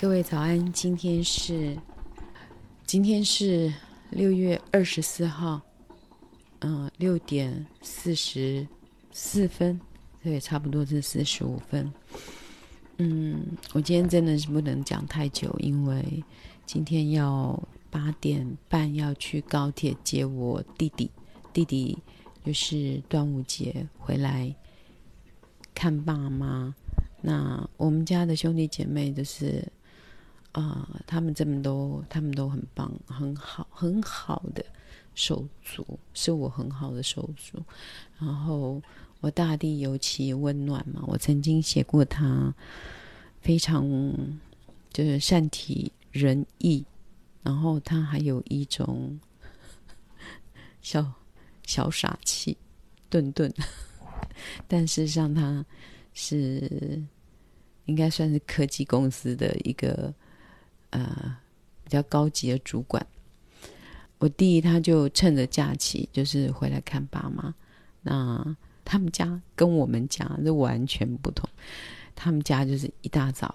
各位早安，今天是今天是六月二十四号，嗯，六点四十四分，对，差不多是四十五分。嗯，我今天真的是不能讲太久，因为今天要八点半要去高铁接我弟弟，弟弟就是端午节回来看爸妈。那我们家的兄弟姐妹就是。啊、他们这么都，他们都很棒，很好，很好的手足，是我很好的手足。然后我大地尤其温暖嘛，我曾经写过他非常就是善体人意，然后他还有一种小小傻气，顿顿，但事实上他是应该算是科技公司的一个。呃，比较高级的主管，我弟他就趁着假期，就是回来看爸妈。那他们家跟我们家是完全不同，他们家就是一大早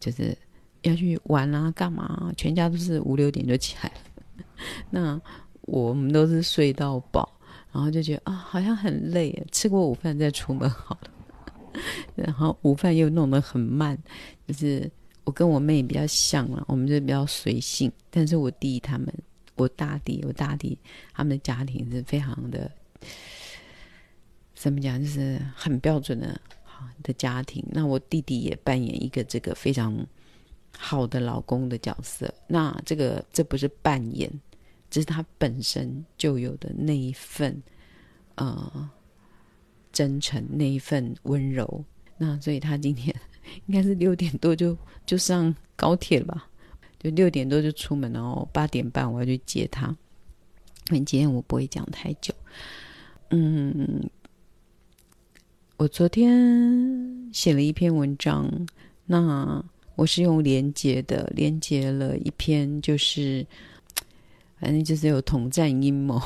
就是要去玩啊，干嘛？全家都是五六点就起来了。那我们都是睡到饱，然后就觉得啊，好像很累，吃过午饭再出门好了。然后午饭又弄得很慢，就是。我跟我妹比较像了，我们就比较随性。但是我弟他们，我大弟，我大弟他们的家庭是非常的，怎么讲，就是很标准的好的家庭。那我弟弟也扮演一个这个非常好的老公的角色。那这个这不是扮演，这是他本身就有的那一份呃真诚，那一份温柔。那所以他今天。应该是六点多就就上高铁了吧，就六点多就出门，然后八点半我要去接他。因为今天我不会讲太久。嗯，我昨天写了一篇文章，那我是用连接的，连接了一篇，就是反正就是有统战阴谋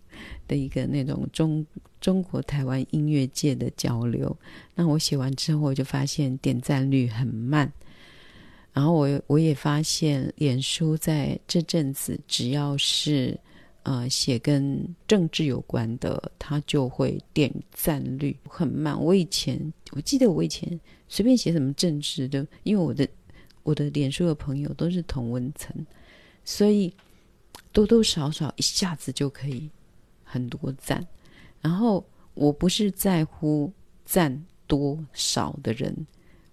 的一个那种中。中国台湾音乐界的交流，那我写完之后，我就发现点赞率很慢。然后我我也发现，脸书在这阵子只要是呃写跟政治有关的，它就会点赞率很慢。我以前我记得我以前随便写什么政治的，因为我的我的脸书的朋友都是同温层，所以多多少少一下子就可以很多赞。然后我不是在乎赞多少的人，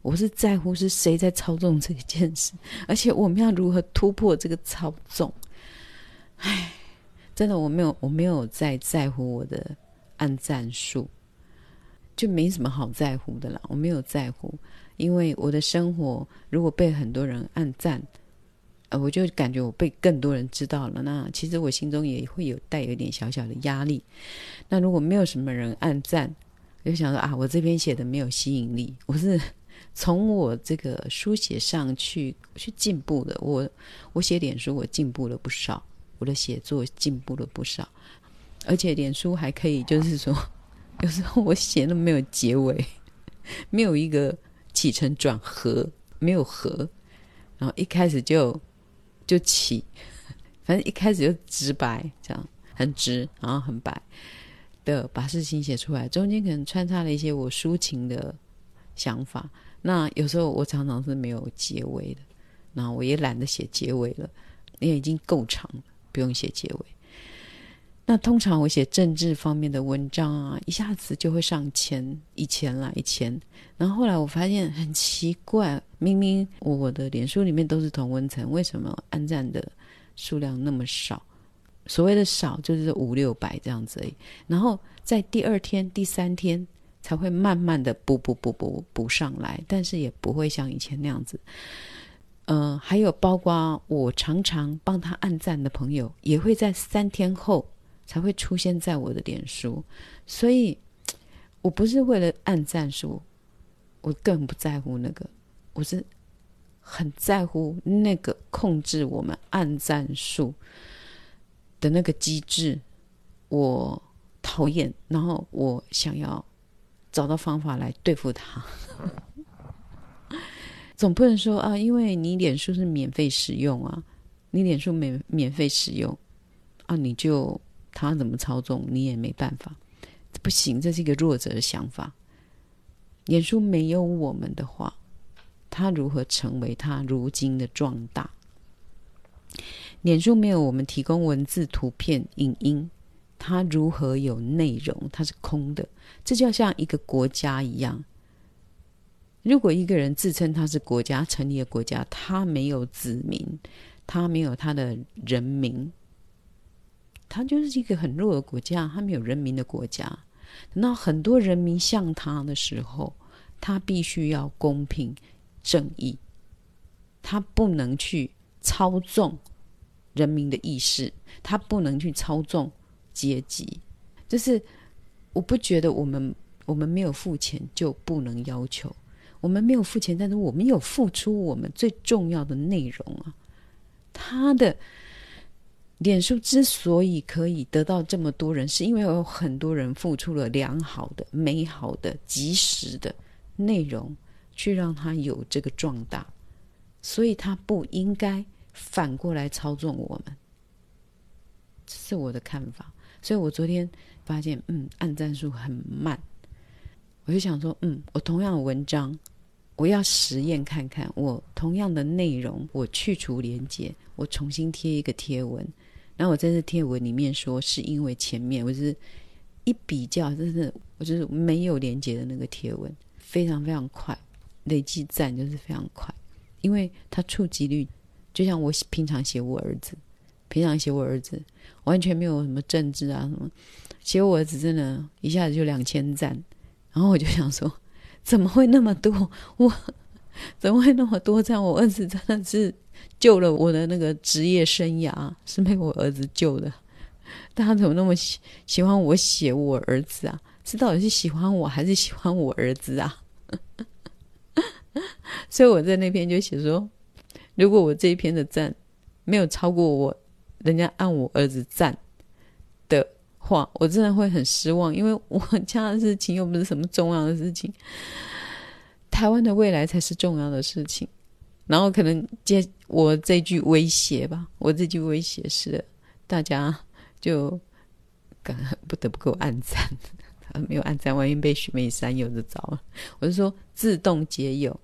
我是在乎是谁在操纵这件事，而且我们要如何突破这个操纵。唉，真的我没有我没有在在乎我的按赞数，就没什么好在乎的啦。我没有在乎，因为我的生活如果被很多人按赞。我就感觉我被更多人知道了，那其实我心中也会有带有一点小小的压力。那如果没有什么人按赞，我就想说啊，我这篇写的没有吸引力。我是 从我这个书写上去去进步的。我我写脸书，我进步了不少，我的写作进步了不少。而且脸书还可以，就是说，有时候我写的没有结尾，没有一个起承转合，没有合，然后一开始就。就起，反正一开始就直白，这样很直，然后很白的把事情写出来，中间可能穿插了一些我抒情的想法。那有时候我常常是没有结尾的，那我也懒得写结尾了，因为已经够长了，不用写结尾。那通常我写政治方面的文章啊，一下子就会上千，一千啦，一千。然后后来我发现很奇怪，明明我的脸书里面都是同温层，为什么按赞的数量那么少？所谓的少就是五六百这样子而已。然后在第二天、第三天才会慢慢的补补补补补上来，但是也不会像以前那样子。嗯、还有包括我常常帮他按赞的朋友，也会在三天后。才会出现在我的脸书，所以我不是为了按赞数，我更不在乎那个，我是很在乎那个控制我们按赞数的那个机制，我讨厌，然后我想要找到方法来对付他。总不能说啊，因为你脸书是免费使用啊，你脸书免免费使用啊，你就他怎么操纵你也没办法，不行，这是一个弱者的想法。脸书没有我们的话，他如何成为他如今的壮大？脸书没有我们提供文字、图片、影音，它如何有内容？它是空的。这就像一个国家一样。如果一个人自称他是国家，成立的国家，他没有子民，他没有他的人民，他就是一个很弱的国家，他没有人民的国家。等到很多人民向他的时候，他必须要公平正义，他不能去操纵。人民的意识，他不能去操纵阶级。就是我不觉得我们我们没有付钱就不能要求，我们没有付钱，但是我们有付出我们最重要的内容啊。他的脸书之所以可以得到这么多人，是因为有很多人付出了良好的、美好的、及时的内容，去让他有这个壮大，所以他不应该。反过来操纵我们，这是我的看法。所以我昨天发现，嗯，按赞数很慢，我就想说，嗯，我同样的文章，我要实验看看，我同样的内容，我去除连接，我重新贴一个贴文，然后我在这贴文里面说，是因为前面我是一比较，就是我就是没有连接的那个贴文，非常非常快，累计赞就是非常快，因为它触及率。就像我平常写我儿子，平常写我儿子，完全没有什么政治啊什么，写我儿子真的，一下子就两千赞，然后我就想说，怎么会那么多？我怎么会那么多赞？我儿子真的是救了我的那个职业生涯，是被我儿子救的。大家怎么那么喜喜欢我写我儿子啊？是到底是喜欢我还是喜欢我儿子啊？所以我在那边就写说。如果我这一篇的赞没有超过我人家按我儿子赞的话，我真的会很失望，因为我家的事情又不是什么重要的事情，台湾的未来才是重要的事情。然后可能接我这句威胁吧，我这句威胁是大家就不得不给我按赞，没有按赞，万一被许美山有的着了。我是说自动解友，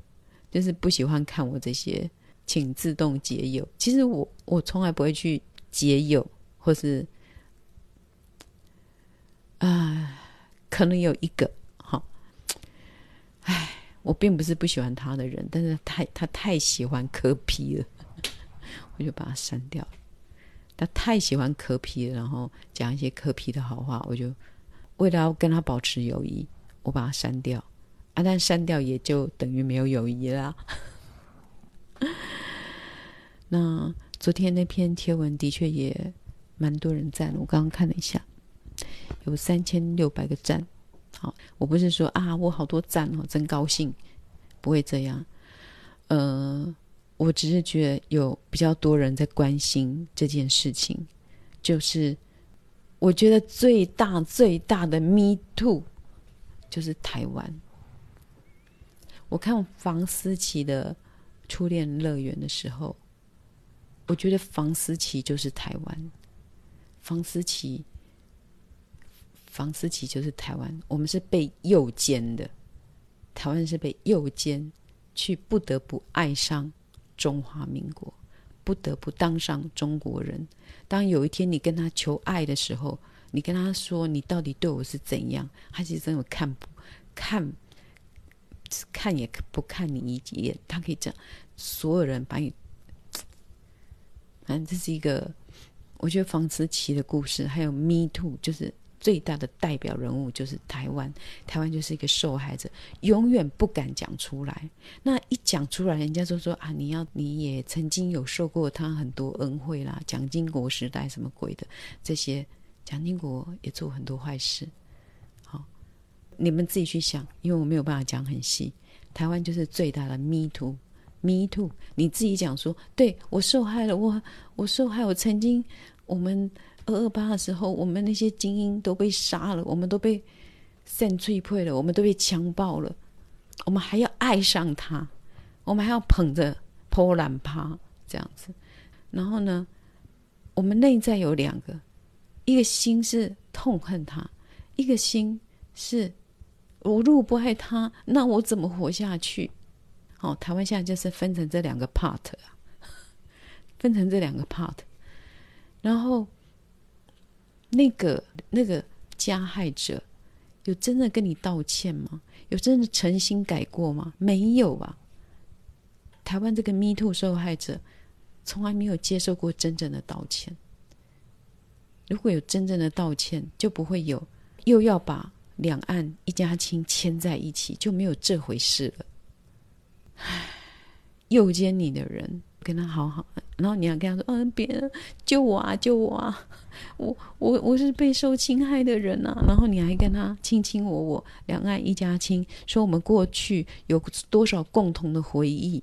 就是不喜欢看我这些。请自动解友。其实我我从来不会去解友，或是啊，可能有一个，我并不是不喜欢他的人，但是太他太喜欢磕皮了，我就把他删掉。他太喜欢磕皮了，然后讲一些磕皮的好话，我就为了要跟他保持友谊，我把他删掉。啊，但删掉也就等于没有友谊啦。那昨天那篇贴文的确也蛮多人赞，我刚刚看了一下，有三千六百个赞。好，我不是说啊，我好多赞哦，真高兴，不会这样。呃，我只是觉得有比较多人在关心这件事情，就是我觉得最大最大的 Me Too 就是台湾。我看房思琪的初恋乐园的时候。我觉得房思琪就是台湾，房思琪，房思琪就是台湾。我们是被诱奸的，台湾是被诱奸，去不得不爱上中华民国，不得不当上中国人。当有一天你跟他求爱的时候，你跟他说你到底对我是怎样，他其实真的看不看，看也不看你一眼，他可以这样，所有人把你。反正这是一个，我觉得房思琪的故事，还有 Me Too，就是最大的代表人物就是台湾。台湾就是一个受害者，永远不敢讲出来。那一讲出来，人家就说啊，你要你也曾经有受过他很多恩惠啦，蒋经国时代什么鬼的这些，蒋经国也做很多坏事。好，你们自己去想，因为我没有办法讲很细。台湾就是最大的 Me Too。Me too，你自己讲说，对，我受害了，我我受害，我曾经，我们二二八的时候，我们那些精英都被杀了，我们都被扇脆配了，我们都被强暴了，我们还要爱上他，我们还要捧着波兰趴这样子。然后呢，我们内在有两个，一个心是痛恨他，一个心是我如果不爱他，那我怎么活下去？哦，台湾现在就是分成这两个 part 啊，分成这两个 part，然后那个那个加害者。有真的跟你道歉吗？有真的诚心改过吗？没有啊！台湾这个 Me Too 受害者从来没有接受过真正的道歉。如果有真正的道歉，就不会有又要把两岸一家亲牵在一起，就没有这回事了。唉，诱奸你的人。跟他好好，然后你要跟他说：“嗯，别救我啊，救我啊！我我我是被受侵害的人啊！”然后你还跟他卿卿我我，两岸一家亲，说我们过去有多少共同的回忆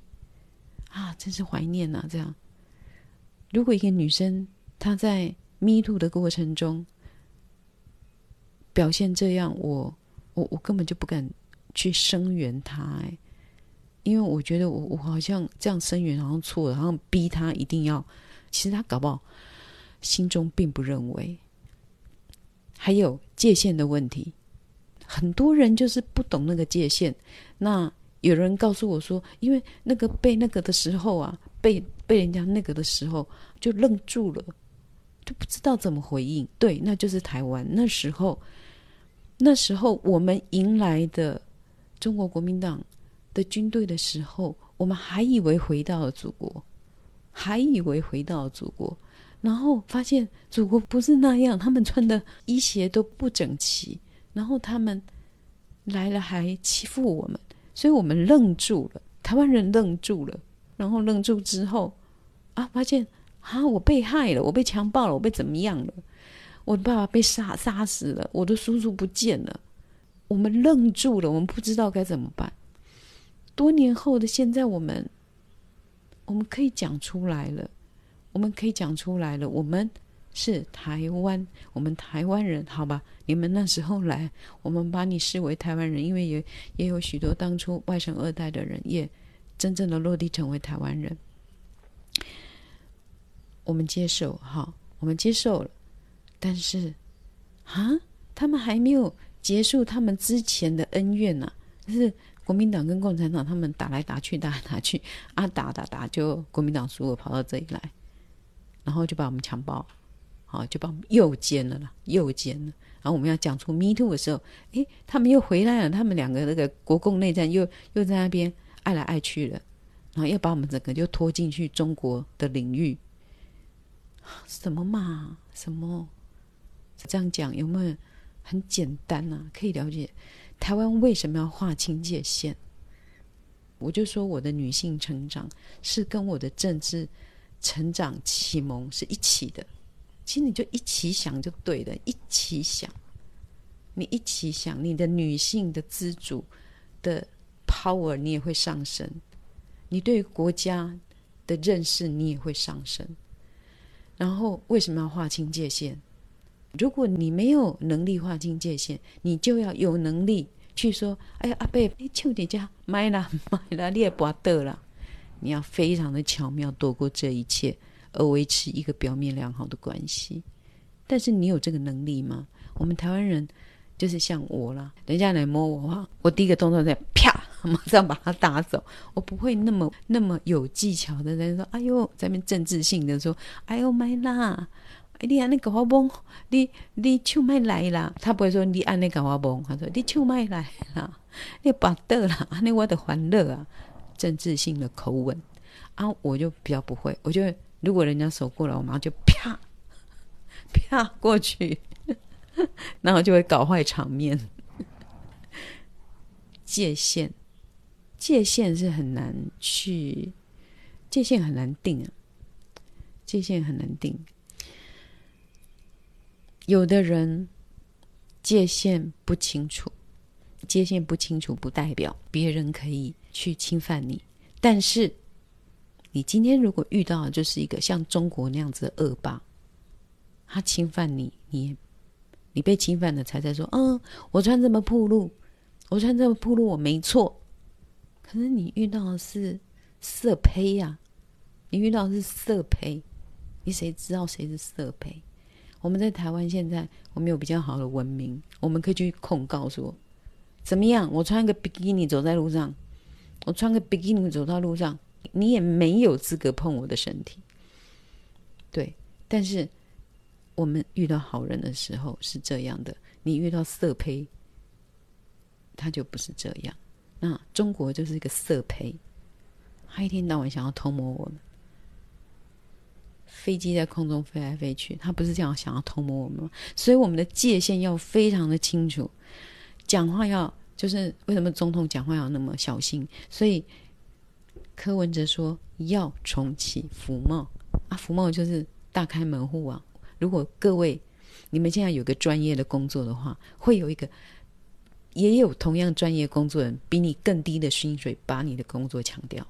啊！真是怀念呐！这样，如果一个女生她在 meet 的过程中表现这样，我我我根本就不敢去声援她，哎。因为我觉得我我好像这样声援好像错了，然后逼他一定要，其实他搞不好心中并不认为。还有界限的问题，很多人就是不懂那个界限。那有人告诉我说，因为那个被那个的时候啊，被被人家那个的时候就愣住了，就不知道怎么回应。对，那就是台湾那时候，那时候我们迎来的中国国民党。的军队的时候，我们还以为回到了祖国，还以为回到了祖国，然后发现祖国不是那样，他们穿的衣鞋都不整齐，然后他们来了还欺负我们，所以我们愣住了，台湾人愣住了，然后愣住之后啊，发现啊，我被害了，我被强暴了，我被怎么样了？我的爸爸被杀杀死了，我的叔叔不见了，我们愣住了，我们不知道该怎么办。多年后的现在，我们我们可以讲出来了，我们可以讲出来了。我们是台湾，我们台湾人，好吧？你们那时候来，我们把你视为台湾人，因为也也有许多当初外省二代的人，也真正的落地成为台湾人。我们接受，好，我们接受了。但是啊，他们还没有结束他们之前的恩怨呢、啊，是。国民党跟共产党他们打来打去，打来打去，啊，打打打，就国民党输了，跑到这里来，然后就把我们强暴，好，就把我们诱奸了啦，诱奸了。然后我们要讲出 Me Too 的时候，诶，他们又回来了，他们两个那个国共内战又又在那边爱来爱去了，然后又把我们整个就拖进去中国的领域，什么嘛，什么？这样讲有没有很简单啊？可以了解。台湾为什么要划清界限？我就说我的女性成长是跟我的政治成长启蒙是一起的。其实你就一起想就对了，一起想，你一起想，你的女性的自主的 power 你也会上升，你对国家的认识你也会上升。然后为什么要划清界限？如果你没有能力划清界限，你就要有能力去说：“哎呀，阿伯，你求你家买啦 买啦，你也不得了。”你要非常的巧妙躲过这一切，而维持一个表面良好的关系。但是你有这个能力吗？我们台湾人就是像我啦，人家来摸我话，我第一个动作在啪，马上把他打走。我不会那么那么有技巧的在说：“哎呦，在那边政治性的说，哎呦，买啦。”你按那个我摸，你你手麦来啦。他不会说你按那个我摸，他说你手麦来啦，你拔得啦，那我的欢乐啊，政治性的口吻啊，我就比较不会。我就如果人家手过来，我马上就啪啪过去，然后就会搞坏场面。界限，界限是很难去，界限很难定啊，界限很难定。有的人界限不清楚，界限不清楚不代表别人可以去侵犯你。但是，你今天如果遇到的就是一个像中国那样子的恶霸，他侵犯你，你你被侵犯了，才在说，嗯，我穿这么暴露，我穿这么暴露，我没错。可是你遇到的是色胚呀、你遇到的是色胚，你谁知道谁是色胚？我们在台湾现在，我们有比较好的文明，我们可以去控告说，怎么样？我穿个比基尼走在路上，我穿个比基尼走到路上，你也没有资格碰我的身体。对，但是我们遇到好人的时候是这样的，你遇到色胚，他就不是这样。那中国就是一个色胚，他一天到晚想要偷摸我们。飞机在空中飞来飞去，他不是这样想要偷摸我们吗？所以我们的界限要非常的清楚，讲话要就是为什么总统讲话要那么小心？所以柯文哲说要重启服贸啊，服贸就是大开门户啊。如果各位你们现在有个专业的工作的话，会有一个也有同样专业工作人比你更低的薪水把你的工作抢掉。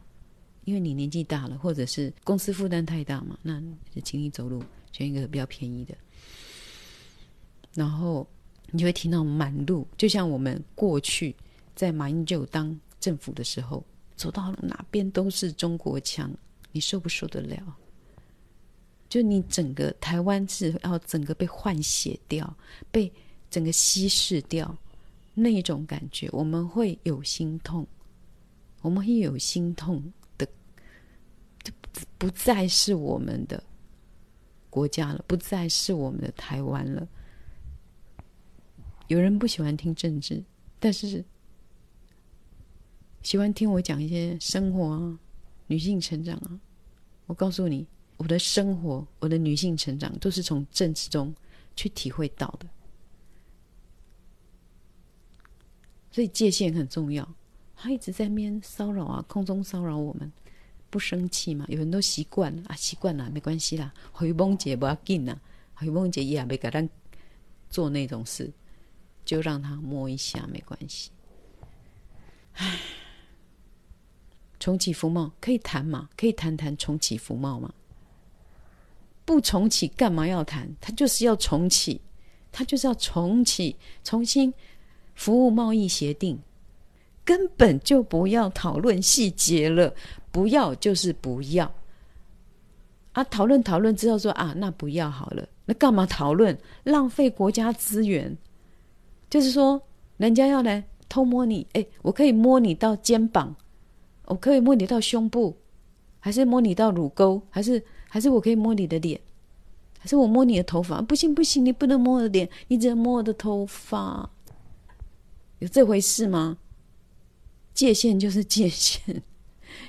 因为你年纪大了，或者是公司负担太大嘛，那就请你走路选一个比较便宜的。然后你就会听到满路，就像我们过去在马英九当政府的时候，走到哪边都是中国腔，你受不受得了？就你整个台湾是要整个被换血掉，被整个稀释掉，那一种感觉，我们会有心痛，我们会有心痛。不再是我们的国家了，不再是我们的台湾了。有人不喜欢听政治，但是喜欢听我讲一些生活啊、女性成长啊。我告诉你，我的生活、我的女性成长，都是从政治中去体会到的。所以界限很重要。他一直在面骚扰啊，空中骚扰我们。不生气嘛？有人都习惯啊，习惯了没关系啦。回梦姐不要紧呐，回梦姐也没给他做那种事，就让他摸一下没关系。唉，重启服贸可以谈嘛？可以谈谈重启服贸吗？不重启干嘛要谈？他就是要重启，他就是要重启，重新服务贸易协定，根本就不要讨论细节了。不要就是不要啊！讨论讨论之后说啊，那不要好了。那干嘛讨论？浪费国家资源。就是说，人家要来偷摸你，哎，我可以摸你到肩膀，我可以摸你到胸部，还是摸你到乳沟，还是还是我可以摸你的脸，还是我摸你的头发？不行不行，你不能摸我的脸，你只能摸我的头发。有这回事吗？界限就是界限。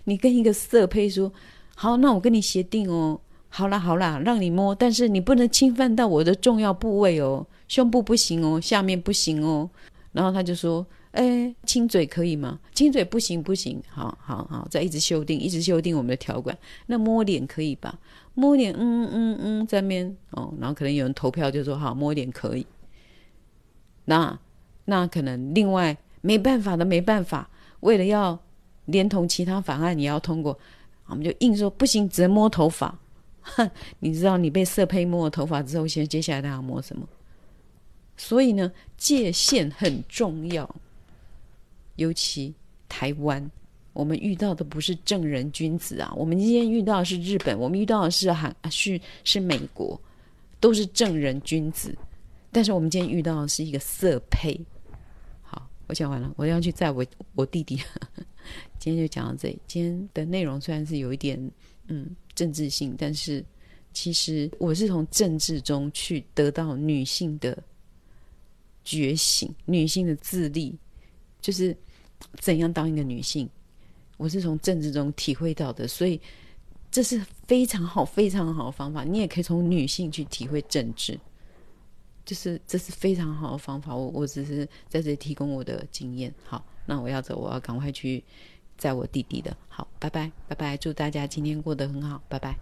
你跟一个色胚说：“好，那我跟你协定哦。好啦，好啦，让你摸，但是你不能侵犯到我的重要部位哦，胸部不行哦，下面不行哦。”然后他就说：“哎，亲嘴可以吗？亲嘴不行，不行。好好好，再一直修订，一直修订我们的条款。那摸脸可以吧？摸脸，嗯嗯嗯，在面哦。然后可能有人投票就说：好，摸脸可以。那那可能另外没办法的，没办法，为了要。”连同其他法案你要通过，我们就硬说不行，只能摸头发。哼，你知道你被色胚摸了头发之后，现接下来他要摸什么？所以呢，界限很重要。尤其台湾，我们遇到的不是正人君子啊，我们今天遇到的是日本，我们遇到的是韩，是是美国，都是正人君子。但是我们今天遇到的是一个色胚。好，我讲完了，我要去载我我弟弟。今天就讲到这里。今天的内容虽然是有一点嗯政治性，但是其实我是从政治中去得到女性的觉醒、女性的自立，就是怎样当一个女性，我是从政治中体会到的。所以这是非常好、非常好的方法。你也可以从女性去体会政治，就是这是非常好的方法。我我只是在这里提供我的经验。好，那我要走，我要赶快去。载我弟弟的好，拜拜，拜拜，祝大家今天过得很好，拜拜。